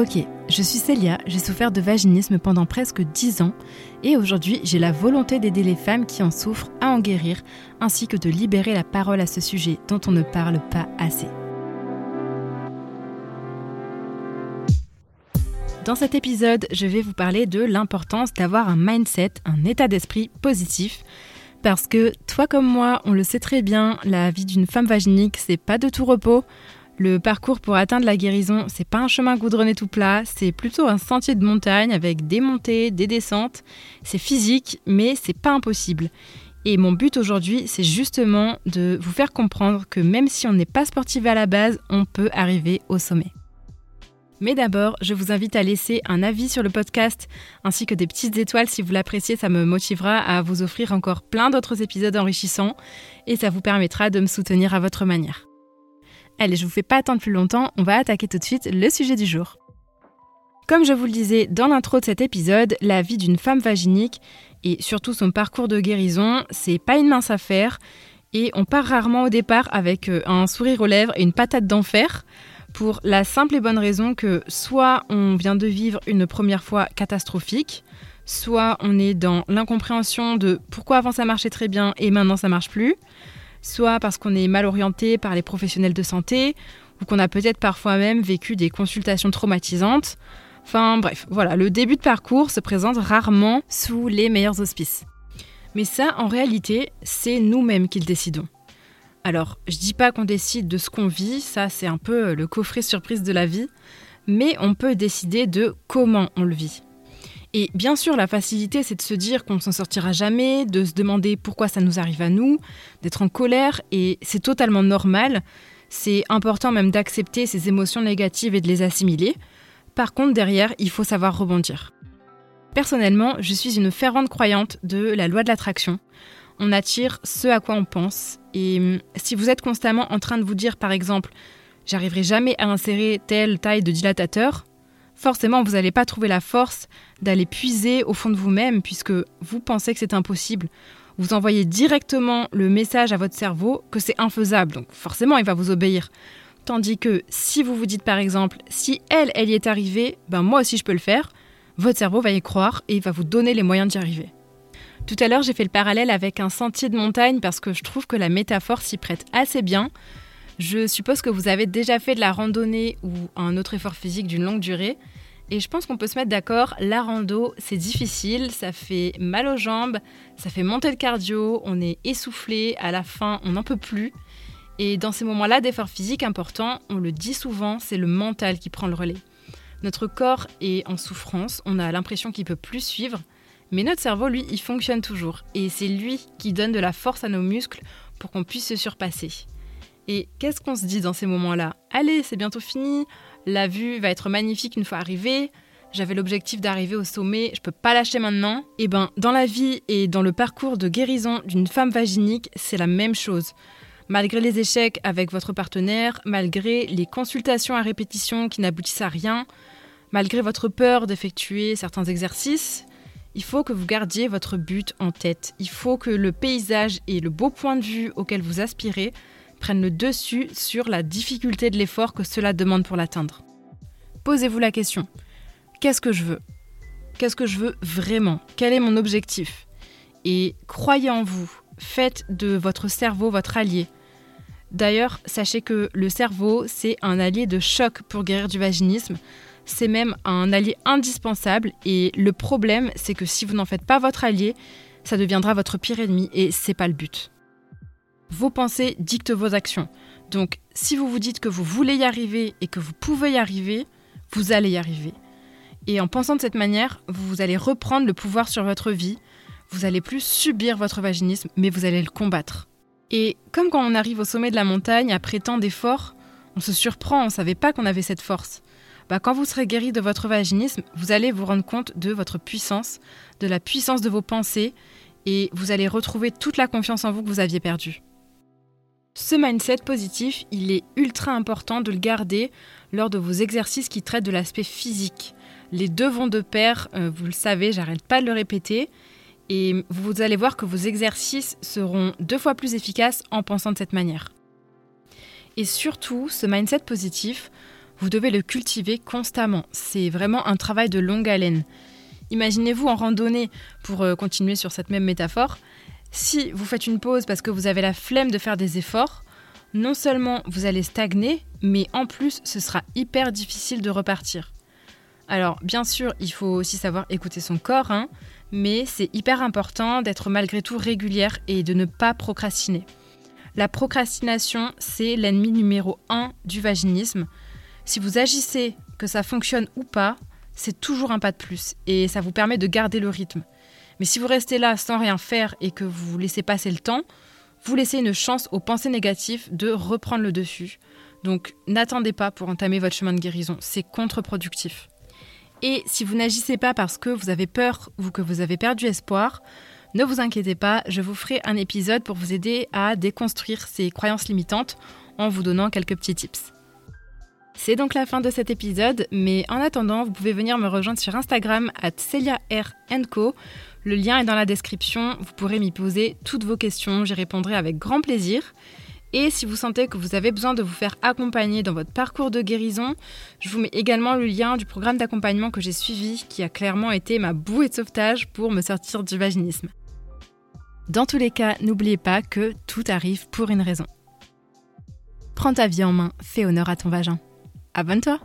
Ok, je suis Célia, j'ai souffert de vaginisme pendant presque 10 ans et aujourd'hui j'ai la volonté d'aider les femmes qui en souffrent à en guérir ainsi que de libérer la parole à ce sujet dont on ne parle pas assez. Dans cet épisode, je vais vous parler de l'importance d'avoir un mindset, un état d'esprit positif. Parce que toi comme moi, on le sait très bien, la vie d'une femme vaginique, c'est pas de tout repos. Le parcours pour atteindre la guérison, c'est pas un chemin goudronné tout plat, c'est plutôt un sentier de montagne avec des montées, des descentes. C'est physique, mais c'est pas impossible. Et mon but aujourd'hui, c'est justement de vous faire comprendre que même si on n'est pas sportive à la base, on peut arriver au sommet. Mais d'abord, je vous invite à laisser un avis sur le podcast ainsi que des petites étoiles si vous l'appréciez, ça me motivera à vous offrir encore plein d'autres épisodes enrichissants et ça vous permettra de me soutenir à votre manière. Allez, je vous fais pas attendre plus longtemps, on va attaquer tout de suite le sujet du jour. Comme je vous le disais dans l'intro de cet épisode, la vie d'une femme vaginique et surtout son parcours de guérison, c'est pas une mince affaire et on part rarement au départ avec euh, un sourire aux lèvres et une patate d'enfer pour la simple et bonne raison que soit on vient de vivre une première fois catastrophique, soit on est dans l'incompréhension de pourquoi avant ça marchait très bien et maintenant ça marche plus, soit parce qu'on est mal orienté par les professionnels de santé, ou qu'on a peut-être parfois même vécu des consultations traumatisantes. Enfin bref, voilà, le début de parcours se présente rarement sous les meilleurs auspices. Mais ça, en réalité, c'est nous-mêmes qui le décidons. Alors, je dis pas qu'on décide de ce qu'on vit, ça c'est un peu le coffret surprise de la vie, mais on peut décider de comment on le vit. Et bien sûr, la facilité, c'est de se dire qu'on ne s'en sortira jamais, de se demander pourquoi ça nous arrive à nous, d'être en colère, et c'est totalement normal. C'est important même d'accepter ces émotions négatives et de les assimiler. Par contre, derrière, il faut savoir rebondir. Personnellement, je suis une fervente croyante de la loi de l'attraction on attire ce à quoi on pense. Et hum, si vous êtes constamment en train de vous dire, par exemple, j'arriverai jamais à insérer telle taille de dilatateur, forcément vous n'allez pas trouver la force d'aller puiser au fond de vous-même puisque vous pensez que c'est impossible. Vous envoyez directement le message à votre cerveau que c'est infaisable, donc forcément il va vous obéir. Tandis que si vous vous dites par exemple, si elle, elle y est arrivée, ben moi aussi je peux le faire, votre cerveau va y croire et il va vous donner les moyens d'y arriver. Tout à l'heure, j'ai fait le parallèle avec un sentier de montagne parce que je trouve que la métaphore s'y prête assez bien. Je suppose que vous avez déjà fait de la randonnée ou un autre effort physique d'une longue durée. Et je pense qu'on peut se mettre d'accord, la rando, c'est difficile, ça fait mal aux jambes, ça fait monter le cardio, on est essoufflé, à la fin, on n'en peut plus. Et dans ces moments-là d'effort physique important, on le dit souvent, c'est le mental qui prend le relais. Notre corps est en souffrance, on a l'impression qu'il peut plus suivre, mais notre cerveau, lui, il fonctionne toujours. Et c'est lui qui donne de la force à nos muscles pour qu'on puisse se surpasser. Et qu'est-ce qu'on se dit dans ces moments-là? Allez, c'est bientôt fini, la vue va être magnifique une fois arrivée, j'avais l'objectif d'arriver au sommet, je peux pas lâcher maintenant. Et eh ben, dans la vie et dans le parcours de guérison d'une femme vaginique, c'est la même chose. Malgré les échecs avec votre partenaire, malgré les consultations à répétition qui n'aboutissent à rien, malgré votre peur d'effectuer certains exercices, il faut que vous gardiez votre but en tête. Il faut que le paysage et le beau point de vue auquel vous aspirez prennent le dessus sur la difficulté de l'effort que cela demande pour l'atteindre. Posez-vous la question. Qu'est-ce que je veux? Qu'est-ce que je veux vraiment? Quel est mon objectif? Et croyez en vous. Faites de votre cerveau votre allié. D'ailleurs, sachez que le cerveau, c'est un allié de choc pour guérir du vaginisme c'est même un allié indispensable et le problème c'est que si vous n'en faites pas votre allié, ça deviendra votre pire ennemi et c'est pas le but. Vos pensées dictent vos actions. Donc si vous vous dites que vous voulez y arriver et que vous pouvez y arriver, vous allez y arriver. Et en pensant de cette manière, vous allez reprendre le pouvoir sur votre vie, vous allez plus subir votre vaginisme, mais vous allez le combattre. Et comme quand on arrive au sommet de la montagne après tant d'efforts, on se surprend, on ne savait pas qu'on avait cette force. Bah, quand vous serez guéri de votre vaginisme, vous allez vous rendre compte de votre puissance, de la puissance de vos pensées, et vous allez retrouver toute la confiance en vous que vous aviez perdue. Ce mindset positif, il est ultra important de le garder lors de vos exercices qui traitent de l'aspect physique. Les deux vont de pair, euh, vous le savez, j'arrête pas de le répéter. Et vous allez voir que vos exercices seront deux fois plus efficaces en pensant de cette manière. Et surtout, ce mindset positif, Vous devez le cultiver constamment. C'est vraiment un travail de longue haleine. Imaginez-vous en randonnée, pour euh, continuer sur cette même métaphore, si vous faites une pause parce que vous avez la flemme de faire des efforts, non seulement vous allez stagner, mais en plus ce sera hyper difficile de repartir. Alors bien sûr, il faut aussi savoir écouter son corps, hein, mais c'est hyper important d'être malgré tout régulière et de ne pas procrastiner. La procrastination, c'est l'ennemi numéro un du vaginisme. Si vous agissez, que ça fonctionne ou pas, c'est toujours un pas de plus et ça vous permet de garder le rythme. Mais si vous restez là sans rien faire et que vous laissez passer le temps, vous laissez une chance aux pensées négatives de reprendre le dessus. Donc n'attendez pas pour entamer votre chemin de guérison, c'est contre-productif. Et si vous n'agissez pas parce que vous avez peur ou que vous avez perdu espoir, ne vous inquiétez pas, je vous ferai un épisode pour vous aider à déconstruire ces croyances limitantes en vous donnant quelques petits tips. C'est donc la fin de cet épisode, mais en attendant, vous pouvez venir me rejoindre sur Instagram at CeliaRNCO. Le lien est dans la description, vous pourrez m'y poser toutes vos questions, j'y répondrai avec grand plaisir. Et si vous sentez que vous avez besoin de vous faire accompagner dans votre parcours de guérison, je vous mets également le lien du programme d'accompagnement que j'ai suivi, qui a clairement été ma bouée de sauvetage pour me sortir du vaginisme. Dans tous les cas, n'oubliez pas que tout arrive pour une raison. Prends ta vie en main, fais honneur à ton vagin. Abonne-toi